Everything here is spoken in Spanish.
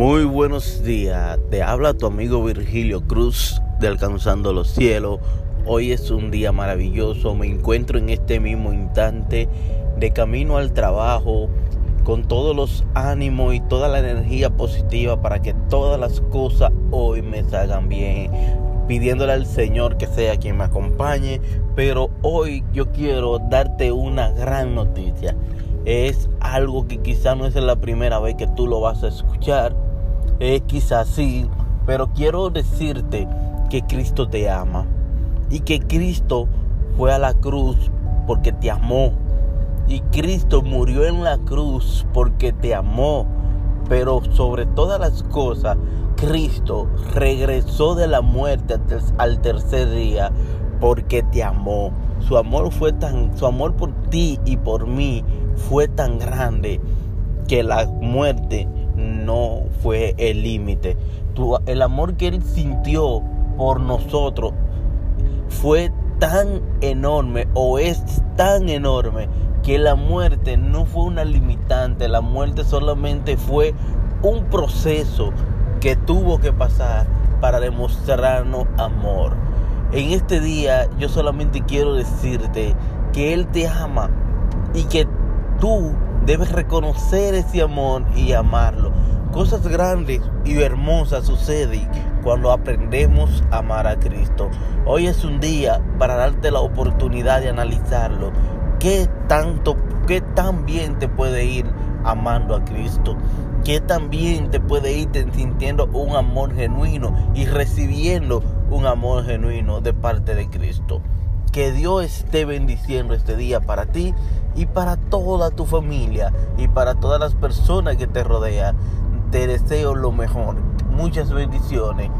Muy buenos días, te habla tu amigo Virgilio Cruz de Alcanzando los Cielos. Hoy es un día maravilloso, me encuentro en este mismo instante de camino al trabajo con todos los ánimos y toda la energía positiva para que todas las cosas hoy me salgan bien, pidiéndole al Señor que sea quien me acompañe, pero hoy yo quiero darte una gran noticia. Es algo que quizá no es la primera vez que tú lo vas a escuchar, es quizás sí, pero quiero decirte que Cristo te ama y que Cristo fue a la cruz porque te amó y Cristo murió en la cruz porque te amó, pero sobre todas las cosas, Cristo regresó de la muerte al tercer día porque te amó. Su amor fue tan su amor por ti y por mí fue tan grande que la muerte no fue el límite. El amor que Él sintió por nosotros fue tan enorme o es tan enorme que la muerte no fue una limitante, la muerte solamente fue un proceso que tuvo que pasar para demostrarnos amor. En este día yo solamente quiero decirte que Él te ama y que tú debes reconocer ese amor y amarlo. Cosas grandes y hermosas suceden cuando aprendemos a amar a Cristo. Hoy es un día para darte la oportunidad de analizarlo. ¿Qué tanto, qué tan bien te puede ir amando a Cristo? ¿Qué tan bien te puede ir sintiendo un amor genuino y recibiendo un amor genuino de parte de Cristo? Que Dios esté bendiciendo este día para ti y para toda tu familia y para todas las personas que te rodean. Te deseo lo mejor. Muchas bendiciones